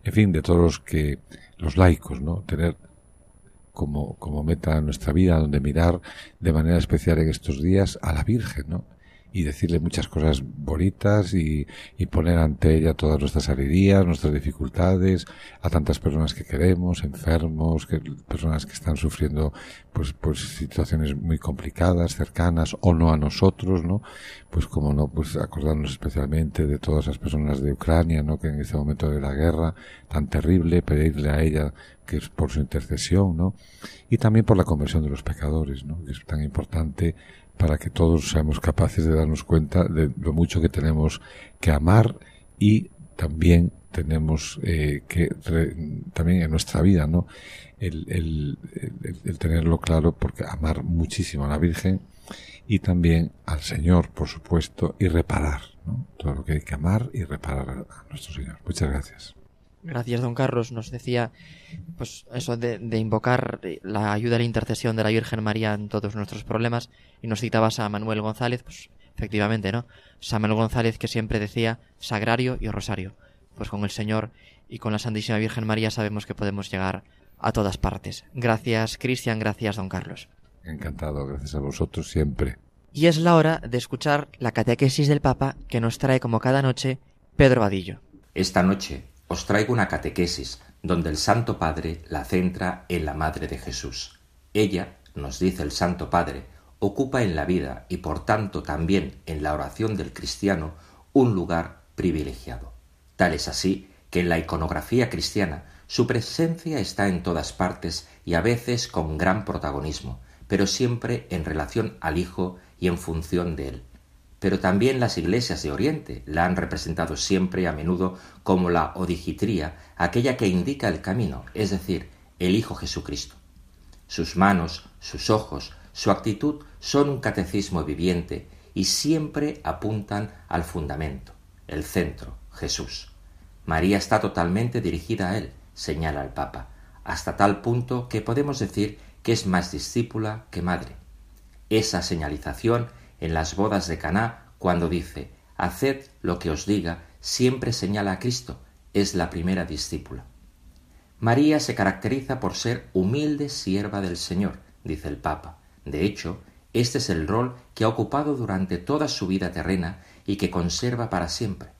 en fin, de todos los que, los laicos, ¿no? Tener como, como meta nuestra vida donde mirar de manera especial en estos días a la Virgen, ¿no? Y decirle muchas cosas bonitas y, y, poner ante ella todas nuestras alegrías, nuestras dificultades, a tantas personas que queremos, enfermos, que, personas que están sufriendo pues, pues situaciones muy complicadas, cercanas o no a nosotros, ¿no? Pues como no, pues acordarnos especialmente de todas las personas de Ucrania, ¿no? Que en este momento de la guerra tan terrible, pedirle a ella que es por su intercesión, ¿no? Y también por la conversión de los pecadores, ¿no? Que es tan importante para que todos seamos capaces de darnos cuenta de lo mucho que tenemos que amar y también tenemos eh, que re, también en nuestra vida no el, el, el, el, tenerlo claro porque amar muchísimo a la Virgen y también al Señor por supuesto y reparar ¿no? todo lo que hay que amar y reparar a nuestro Señor. Muchas gracias Gracias, don Carlos. Nos decía, pues eso de, de, invocar la ayuda y la intercesión de la Virgen María en todos nuestros problemas. Y nos citabas a Manuel González, pues efectivamente, ¿no? Samuel González que siempre decía sagrario y rosario. Pues con el Señor y con la Santísima Virgen María sabemos que podemos llegar a todas partes. Gracias, Cristian. Gracias, don Carlos. Encantado. Gracias a vosotros siempre. Y es la hora de escuchar la catequesis del Papa que nos trae como cada noche Pedro Vadillo. Esta noche os traigo una catequesis donde el Santo Padre la centra en la Madre de Jesús. Ella, nos dice el Santo Padre, ocupa en la vida y por tanto también en la oración del cristiano un lugar privilegiado. Tal es así que en la iconografía cristiana su presencia está en todas partes y a veces con gran protagonismo, pero siempre en relación al Hijo y en función de él pero también las iglesias de Oriente la han representado siempre y a menudo como la odigitría, aquella que indica el camino, es decir, el Hijo Jesucristo. Sus manos, sus ojos, su actitud son un catecismo viviente y siempre apuntan al fundamento, el centro, Jesús. María está totalmente dirigida a él, señala el Papa, hasta tal punto que podemos decir que es más discípula que madre. Esa señalización en las bodas de Caná cuando dice Haced lo que os diga, siempre señala a Cristo, es la primera discípula. María se caracteriza por ser humilde sierva del Señor, dice el Papa. De hecho, este es el rol que ha ocupado durante toda su vida terrena y que conserva para siempre.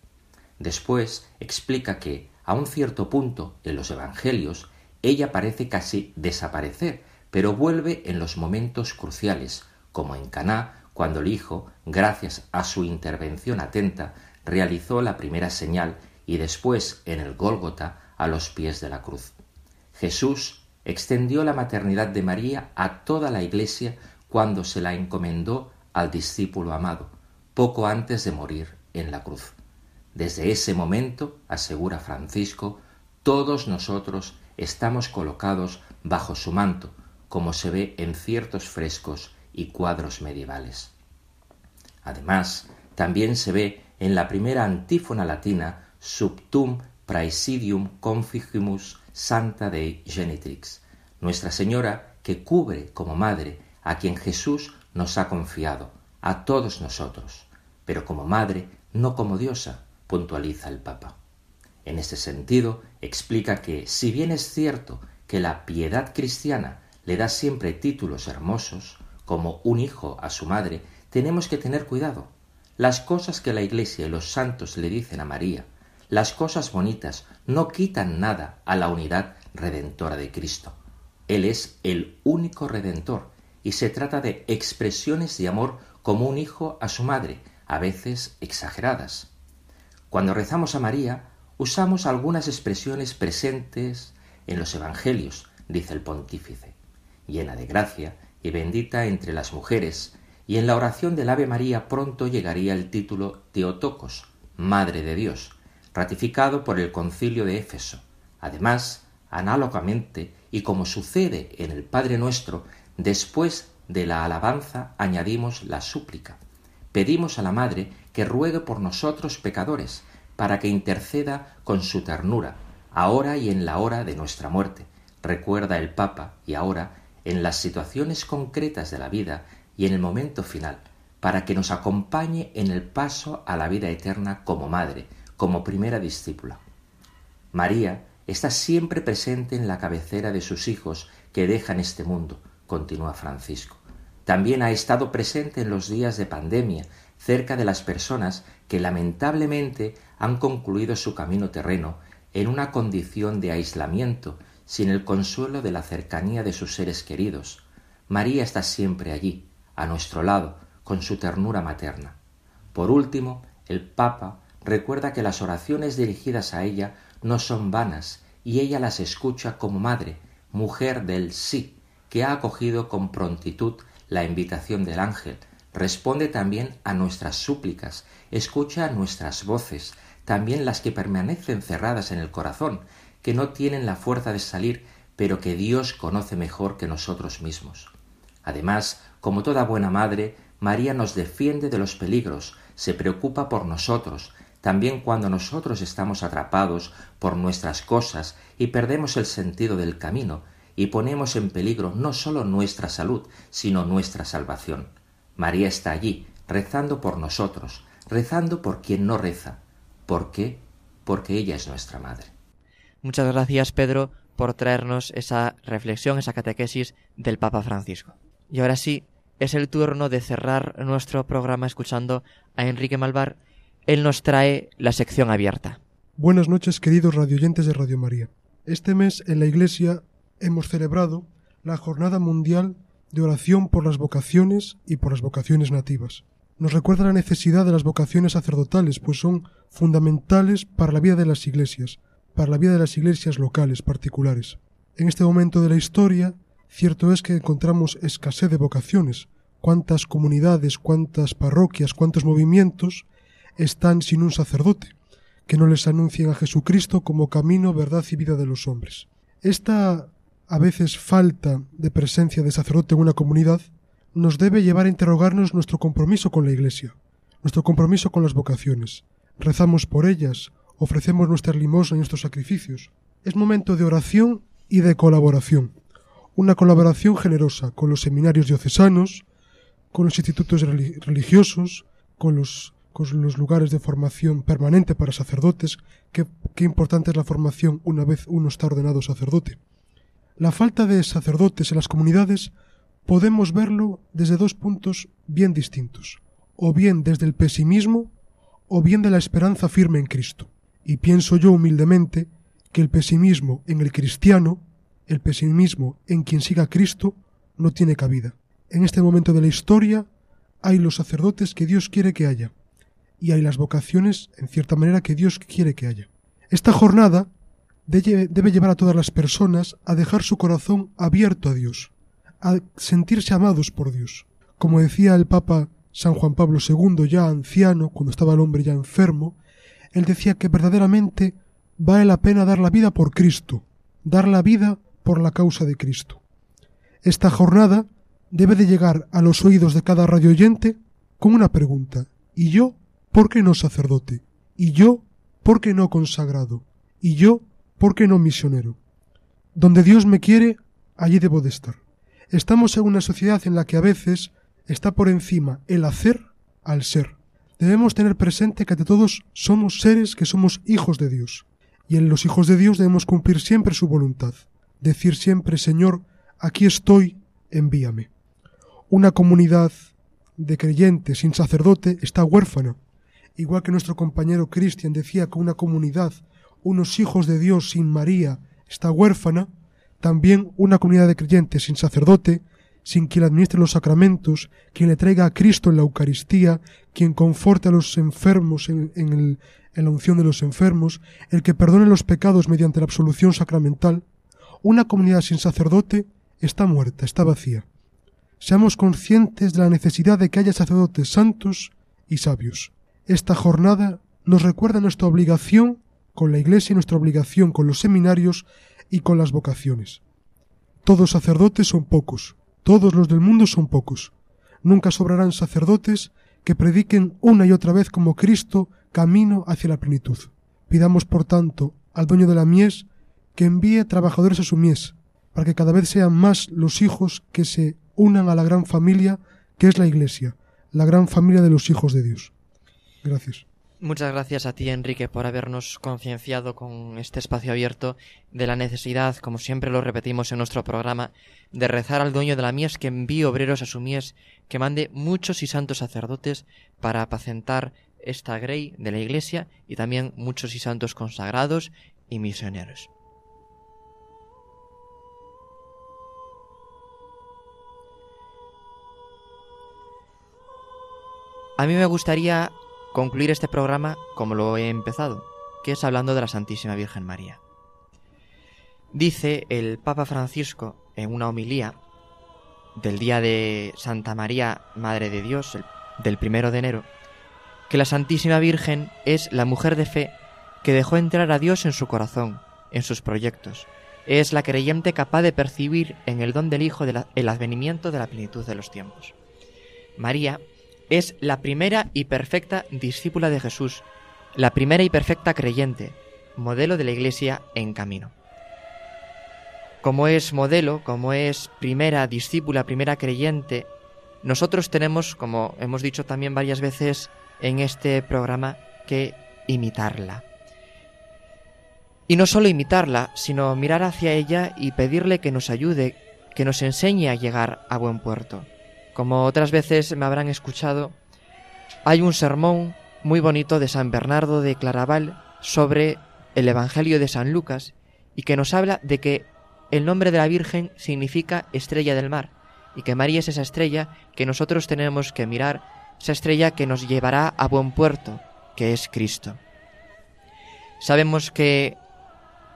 Después explica que, a un cierto punto, en los Evangelios, ella parece casi desaparecer, pero vuelve en los momentos cruciales, como en Caná, cuando el Hijo, gracias a su intervención atenta, realizó la primera señal y después en el Gólgota a los pies de la cruz. Jesús extendió la maternidad de María a toda la Iglesia cuando se la encomendó al discípulo amado, poco antes de morir en la cruz. Desde ese momento, asegura Francisco, todos nosotros estamos colocados bajo su manto, como se ve en ciertos frescos y cuadros medievales. Además, también se ve en la primera antífona latina Subtum Praesidium Configimus Santa Dei Genitrix, Nuestra Señora que cubre como madre a quien Jesús nos ha confiado, a todos nosotros, pero como madre, no como diosa, puntualiza el Papa. En este sentido, explica que, si bien es cierto que la piedad cristiana le da siempre títulos hermosos, como un hijo a su madre, tenemos que tener cuidado. Las cosas que la Iglesia y los santos le dicen a María, las cosas bonitas, no quitan nada a la unidad redentora de Cristo. Él es el único redentor y se trata de expresiones de amor como un hijo a su madre, a veces exageradas. Cuando rezamos a María, usamos algunas expresiones presentes en los Evangelios, dice el pontífice, llena de gracia y bendita entre las mujeres, y en la oración del Ave María pronto llegaría el título Teotocos, Madre de Dios, ratificado por el concilio de Éfeso. Además, análogamente, y como sucede en el Padre Nuestro, después de la alabanza añadimos la súplica. Pedimos a la Madre que ruegue por nosotros pecadores, para que interceda con su ternura, ahora y en la hora de nuestra muerte, recuerda el Papa, y ahora, en las situaciones concretas de la vida y en el momento final, para que nos acompañe en el paso a la vida eterna como madre, como primera discípula. María está siempre presente en la cabecera de sus hijos que dejan este mundo, continúa Francisco. También ha estado presente en los días de pandemia, cerca de las personas que lamentablemente han concluido su camino terreno en una condición de aislamiento, sin el consuelo de la cercanía de sus seres queridos. María está siempre allí, a nuestro lado, con su ternura materna. Por último, el Papa recuerda que las oraciones dirigidas a ella no son vanas y ella las escucha como madre, mujer del sí, que ha acogido con prontitud la invitación del ángel, responde también a nuestras súplicas, escucha nuestras voces, también las que permanecen cerradas en el corazón, que no tienen la fuerza de salir, pero que Dios conoce mejor que nosotros mismos. Además, como toda buena madre, María nos defiende de los peligros, se preocupa por nosotros, también cuando nosotros estamos atrapados por nuestras cosas y perdemos el sentido del camino y ponemos en peligro no sólo nuestra salud, sino nuestra salvación. María está allí, rezando por nosotros, rezando por quien no reza. ¿Por qué? Porque ella es nuestra madre. Muchas gracias, Pedro, por traernos esa reflexión, esa catequesis del Papa Francisco. Y ahora sí, es el turno de cerrar nuestro programa escuchando a Enrique Malvar. Él nos trae la sección abierta. Buenas noches, queridos radioyentes de Radio María. Este mes en la Iglesia hemos celebrado la Jornada Mundial de Oración por las Vocaciones y por las Vocaciones Nativas. Nos recuerda la necesidad de las vocaciones sacerdotales, pues son fundamentales para la vida de las iglesias, para la vida de las iglesias locales particulares. En este momento de la historia, cierto es que encontramos escasez de vocaciones. Cuántas comunidades, cuántas parroquias, cuántos movimientos están sin un sacerdote, que no les anuncien a Jesucristo como camino, verdad y vida de los hombres. Esta a veces falta de presencia de sacerdote en una comunidad nos debe llevar a interrogarnos nuestro compromiso con la Iglesia, nuestro compromiso con las vocaciones. Rezamos por ellas, ofrecemos nuestra limosna y nuestros sacrificios. Es momento de oración y de colaboración. Una colaboración generosa con los seminarios diocesanos, con los institutos religiosos, con los, con los lugares de formación permanente para sacerdotes. Qué, qué importante es la formación una vez uno está ordenado sacerdote. La falta de sacerdotes en las comunidades podemos verlo desde dos puntos bien distintos, o bien desde el pesimismo o bien de la esperanza firme en Cristo. Y pienso yo humildemente que el pesimismo en el cristiano el pesimismo en quien siga a Cristo no tiene cabida. En este momento de la historia hay los sacerdotes que Dios quiere que haya y hay las vocaciones, en cierta manera, que Dios quiere que haya. Esta jornada debe llevar a todas las personas a dejar su corazón abierto a Dios, a sentirse amados por Dios. Como decía el Papa San Juan Pablo II, ya anciano, cuando estaba el hombre ya enfermo, él decía que verdaderamente vale la pena dar la vida por Cristo, dar la vida por la causa de Cristo. Esta jornada debe de llegar a los oídos de cada radio oyente con una pregunta. ¿Y yo por qué no sacerdote? ¿Y yo por qué no consagrado? ¿Y yo por qué no misionero? Donde Dios me quiere, allí debo de estar. Estamos en una sociedad en la que a veces está por encima el hacer al ser. Debemos tener presente que ante todos somos seres que somos hijos de Dios. Y en los hijos de Dios debemos cumplir siempre su voluntad. Decir siempre, Señor, aquí estoy, envíame. Una comunidad de creyentes sin sacerdote está huérfana. Igual que nuestro compañero Cristian decía que una comunidad, unos hijos de Dios sin María, está huérfana, también una comunidad de creyentes sin sacerdote, sin quien administre los sacramentos, quien le traiga a Cristo en la Eucaristía, quien conforte a los enfermos en, en la unción de los enfermos, el que perdone los pecados mediante la absolución sacramental, una comunidad sin sacerdote está muerta, está vacía seamos conscientes de la necesidad de que haya sacerdotes santos y sabios. Esta jornada nos recuerda nuestra obligación con la Iglesia y nuestra obligación con los seminarios y con las vocaciones. Todos sacerdotes son pocos, todos los del mundo son pocos. Nunca sobrarán sacerdotes que prediquen una y otra vez como Cristo camino hacia la plenitud. Pidamos, por tanto, al dueño de la mies que envíe trabajadores a su mies, para que cada vez sean más los hijos que se unan a la gran familia que es la Iglesia, la gran familia de los hijos de Dios. Gracias. Muchas gracias a ti, Enrique, por habernos concienciado con este espacio abierto de la necesidad, como siempre lo repetimos en nuestro programa, de rezar al dueño de la mies que envíe obreros a su mies, que mande muchos y santos sacerdotes para apacentar esta grey de la Iglesia y también muchos y santos consagrados y misioneros. A mí me gustaría concluir este programa como lo he empezado, que es hablando de la Santísima Virgen María. Dice el Papa Francisco en una homilía del día de Santa María, Madre de Dios, del primero de enero, que la Santísima Virgen es la mujer de fe que dejó entrar a Dios en su corazón, en sus proyectos. Es la creyente capaz de percibir en el don del Hijo el advenimiento de la plenitud de los tiempos. María es la primera y perfecta discípula de Jesús, la primera y perfecta creyente, modelo de la Iglesia en camino. Como es modelo, como es primera discípula, primera creyente, nosotros tenemos, como hemos dicho también varias veces en este programa, que imitarla. Y no solo imitarla, sino mirar hacia ella y pedirle que nos ayude, que nos enseñe a llegar a buen puerto. Como otras veces me habrán escuchado, hay un sermón muy bonito de San Bernardo de Claraval sobre el Evangelio de San Lucas y que nos habla de que el nombre de la Virgen significa estrella del mar y que María es esa estrella que nosotros tenemos que mirar, esa estrella que nos llevará a buen puerto, que es Cristo. Sabemos que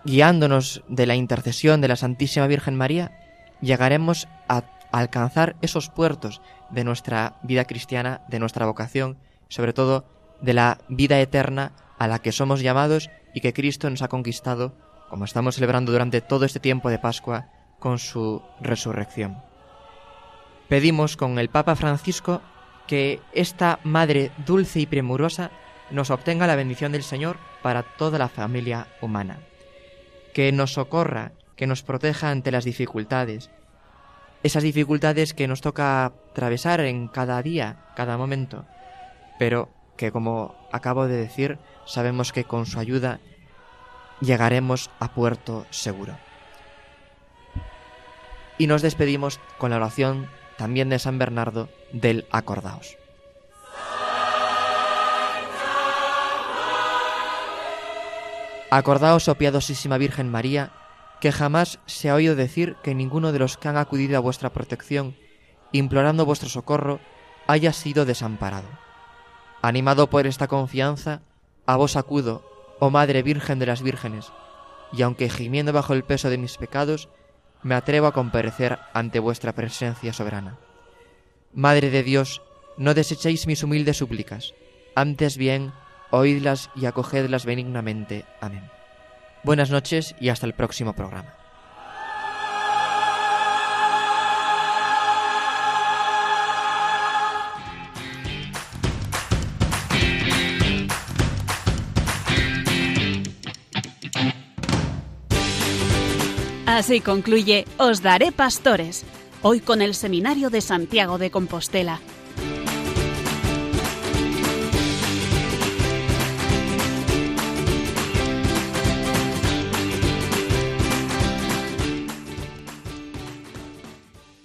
guiándonos de la intercesión de la Santísima Virgen María, llegaremos a alcanzar esos puertos de nuestra vida cristiana, de nuestra vocación, sobre todo de la vida eterna a la que somos llamados y que Cristo nos ha conquistado, como estamos celebrando durante todo este tiempo de Pascua, con su resurrección. Pedimos con el Papa Francisco que esta Madre dulce y premurosa nos obtenga la bendición del Señor para toda la familia humana, que nos socorra, que nos proteja ante las dificultades, esas dificultades que nos toca atravesar en cada día, cada momento, pero que como acabo de decir, sabemos que con su ayuda llegaremos a puerto seguro. Y nos despedimos con la oración también de San Bernardo del Acordaos. Acordaos, oh piadosísima Virgen María, que jamás se ha oído decir que ninguno de los que han acudido a vuestra protección, implorando vuestro socorro, haya sido desamparado. Animado por esta confianza, a vos acudo, oh Madre Virgen de las Vírgenes, y aunque gimiendo bajo el peso de mis pecados, me atrevo a comparecer ante vuestra presencia soberana. Madre de Dios, no desechéis mis humildes súplicas, antes bien, oídlas y acogedlas benignamente. Amén. Buenas noches y hasta el próximo programa. Así concluye Os Daré Pastores, hoy con el Seminario de Santiago de Compostela